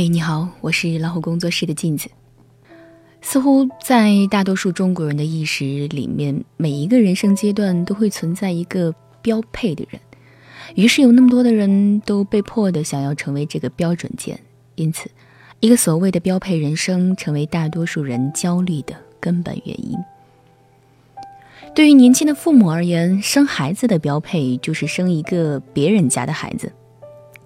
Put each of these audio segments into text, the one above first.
嘿，你好，我是老虎工作室的镜子。似乎在大多数中国人的意识里面，每一个人生阶段都会存在一个标配的人，于是有那么多的人都被迫的想要成为这个标准件，因此，一个所谓的标配人生成为大多数人焦虑的根本原因。对于年轻的父母而言，生孩子的标配就是生一个别人家的孩子。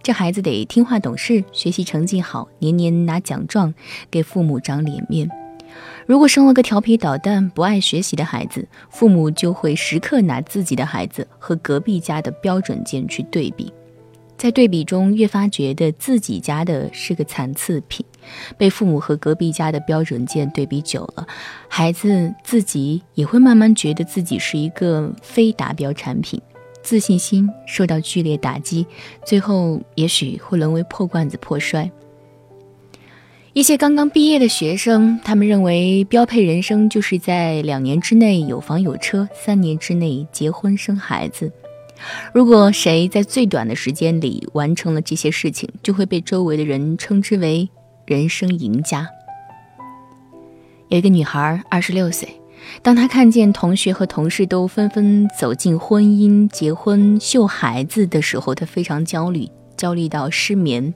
这孩子得听话懂事，学习成绩好，年年拿奖状，给父母长脸面。如果生了个调皮捣蛋、不爱学习的孩子，父母就会时刻拿自己的孩子和隔壁家的标准件去对比，在对比中越发觉得自己家的是个残次品。被父母和隔壁家的标准件对比久了，孩子自己也会慢慢觉得自己是一个非达标产品。自信心受到剧烈打击，最后也许会沦为破罐子破摔。一些刚刚毕业的学生，他们认为标配人生就是在两年之内有房有车，三年之内结婚生孩子。如果谁在最短的时间里完成了这些事情，就会被周围的人称之为人生赢家。有一个女孩，二十六岁。当他看见同学和同事都纷纷走进婚姻、结婚、秀孩子的时候，他非常焦虑，焦虑到失眠。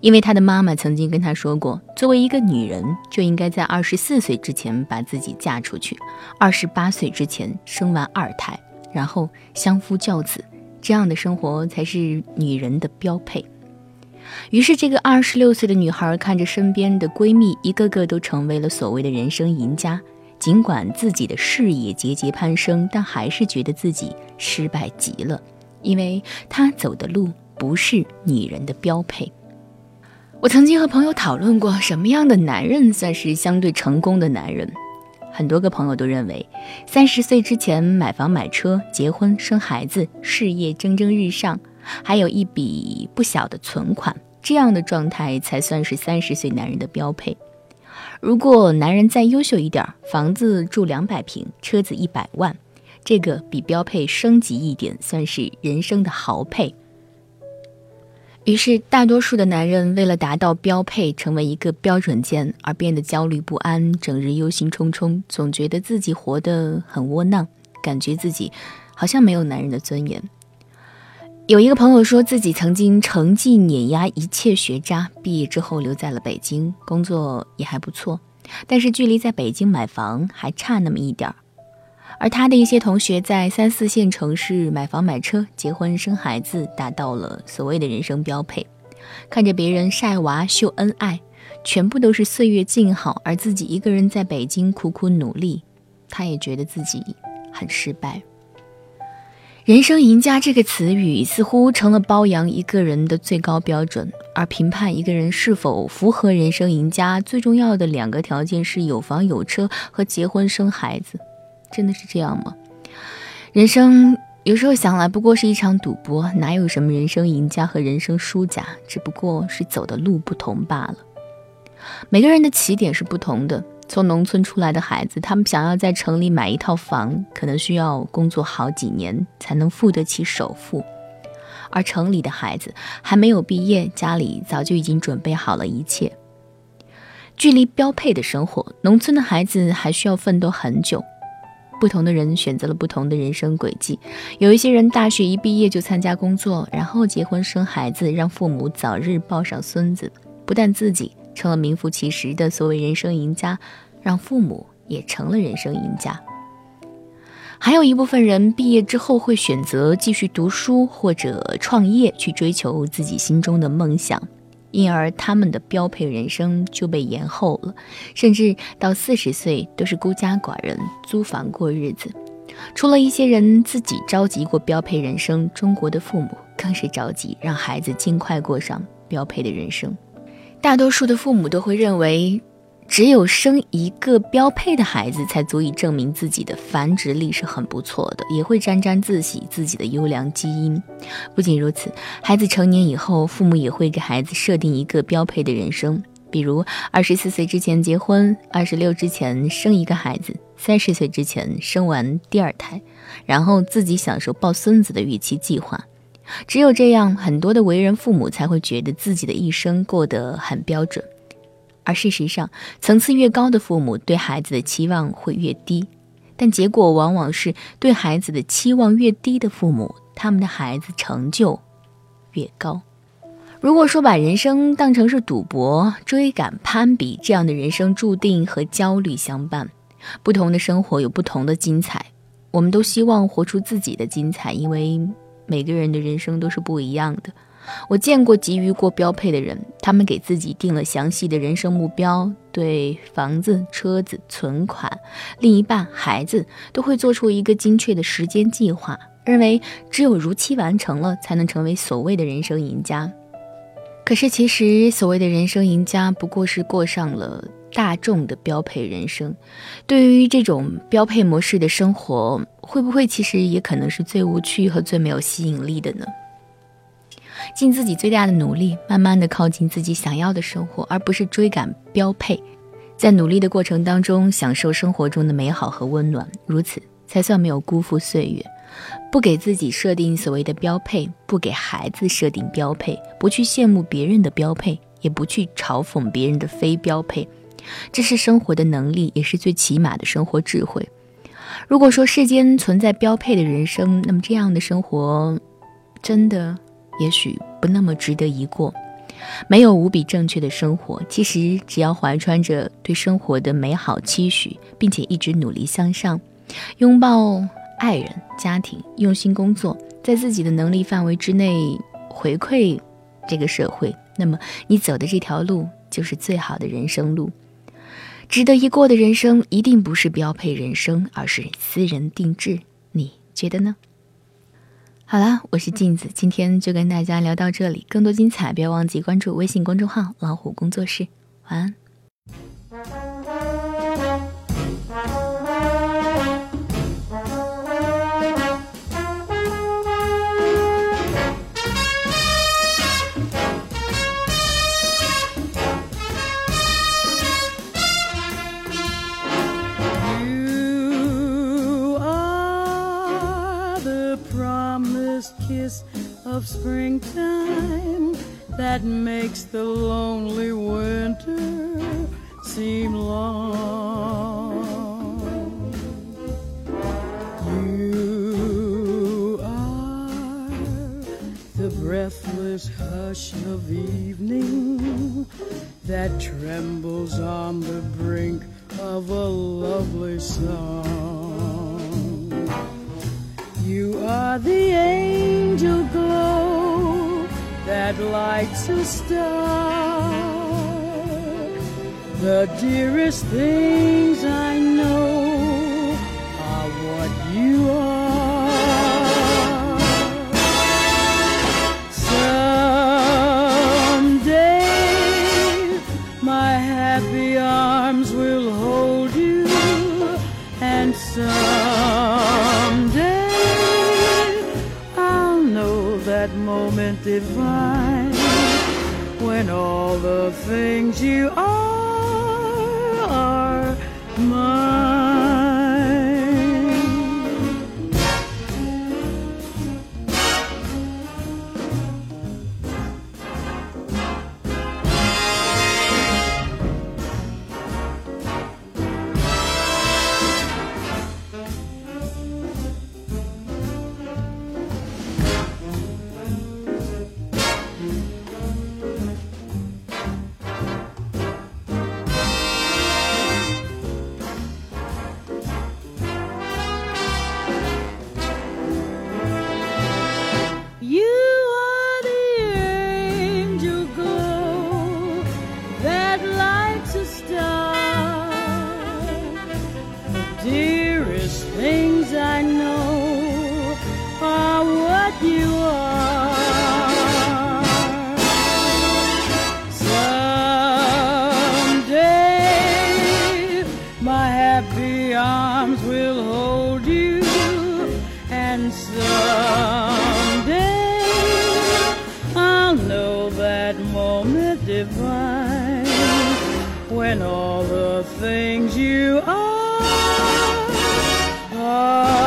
因为他的妈妈曾经跟他说过，作为一个女人，就应该在二十四岁之前把自己嫁出去，二十八岁之前生完二胎，然后相夫教子，这样的生活才是女人的标配。于是，这个二十六岁的女孩看着身边的闺蜜一个个都成为了所谓的人生赢家。尽管自己的事业节节攀升，但还是觉得自己失败极了，因为他走的路不是女人的标配。我曾经和朋友讨论过，什么样的男人算是相对成功的男人？很多个朋友都认为，三十岁之前买房买车、结婚生孩子、事业蒸蒸日上，还有一笔不小的存款，这样的状态才算是三十岁男人的标配。如果男人再优秀一点，房子住两百平，车子一百万，这个比标配升级一点，算是人生的豪配。于是，大多数的男人为了达到标配，成为一个标准件，而变得焦虑不安，整日忧心忡忡，总觉得自己活得很窝囊，感觉自己好像没有男人的尊严。有一个朋友说自己曾经成绩碾压一切学渣，毕业之后留在了北京，工作也还不错，但是距离在北京买房还差那么一点儿。而他的一些同学在三四线城市买房买车、结婚生孩子，达到了所谓的人生标配。看着别人晒娃秀恩爱，全部都是岁月静好，而自己一个人在北京苦苦努力，他也觉得自己很失败。人生赢家这个词语似乎成了包养一个人的最高标准，而评判一个人是否符合人生赢家最重要的两个条件是有房有车和结婚生孩子，真的是这样吗？人生有时候想来不过是一场赌博，哪有什么人生赢家和人生输家，只不过是走的路不同罢了。每个人的起点是不同的。从农村出来的孩子，他们想要在城里买一套房，可能需要工作好几年才能付得起首付；而城里的孩子还没有毕业，家里早就已经准备好了一切。距离标配的生活，农村的孩子还需要奋斗很久。不同的人选择了不同的人生轨迹，有一些人大学一毕业就参加工作，然后结婚生孩子，让父母早日抱上孙子，不但自己。成了名副其实的所谓人生赢家，让父母也成了人生赢家。还有一部分人毕业之后会选择继续读书或者创业，去追求自己心中的梦想，因而他们的标配人生就被延后了，甚至到四十岁都是孤家寡人，租房过日子。除了一些人自己着急过标配人生，中国的父母更是着急让孩子尽快过上标配的人生。大多数的父母都会认为，只有生一个标配的孩子，才足以证明自己的繁殖力是很不错的，也会沾沾自喜自己的优良基因。不仅如此，孩子成年以后，父母也会给孩子设定一个标配的人生，比如二十四岁之前结婚，二十六之前生一个孩子，三十岁之前生完第二胎，然后自己享受抱孙子的预期计划。只有这样，很多的为人父母才会觉得自己的一生过得很标准。而事实上，层次越高的父母对孩子的期望会越低，但结果往往是对孩子的期望越低的父母，他们的孩子成就越高。如果说把人生当成是赌博、追赶、攀比，这样的人生注定和焦虑相伴。不同的生活有不同的精彩，我们都希望活出自己的精彩，因为每个人的人生都是不一样的。我见过急于过标配的人，他们给自己定了详细的人生目标，对房子、车子、存款、另一半、孩子都会做出一个精确的时间计划，认为只有如期完成了，才能成为所谓的人生赢家。可是，其实所谓的人生赢家，不过是过上了大众的标配人生。对于这种标配模式的生活，会不会其实也可能是最无趣和最没有吸引力的呢？尽自己最大的努力，慢慢的靠近自己想要的生活，而不是追赶标配。在努力的过程当中，享受生活中的美好和温暖，如此才算没有辜负岁月。不给自己设定所谓的标配，不给孩子设定标配，不去羡慕别人的标配，也不去嘲讽别人的非标配，这是生活的能力，也是最起码的生活智慧。如果说世间存在标配的人生，那么这样的生活，真的。也许不那么值得一过，没有无比正确的生活。其实只要怀揣着对生活的美好期许，并且一直努力向上，拥抱爱人、家庭，用心工作，在自己的能力范围之内回馈这个社会，那么你走的这条路就是最好的人生路。值得一过的人生，一定不是标配人生，而是私人定制。你觉得呢？好了，我是镜子，今天就跟大家聊到这里。更多精彩，不要忘记关注微信公众号“老虎工作室”。晚安。Of springtime that makes the lonely winter seem long. You are the breathless hush of evening that trembles on the brink of a lovely song. You are the angel glow that lights a star. The dearest things I that moment divine when all the things you are are mine. things I know are what you are. Someday my happy arms will hold you, and someday I'll know that moment divine when all the things you are love.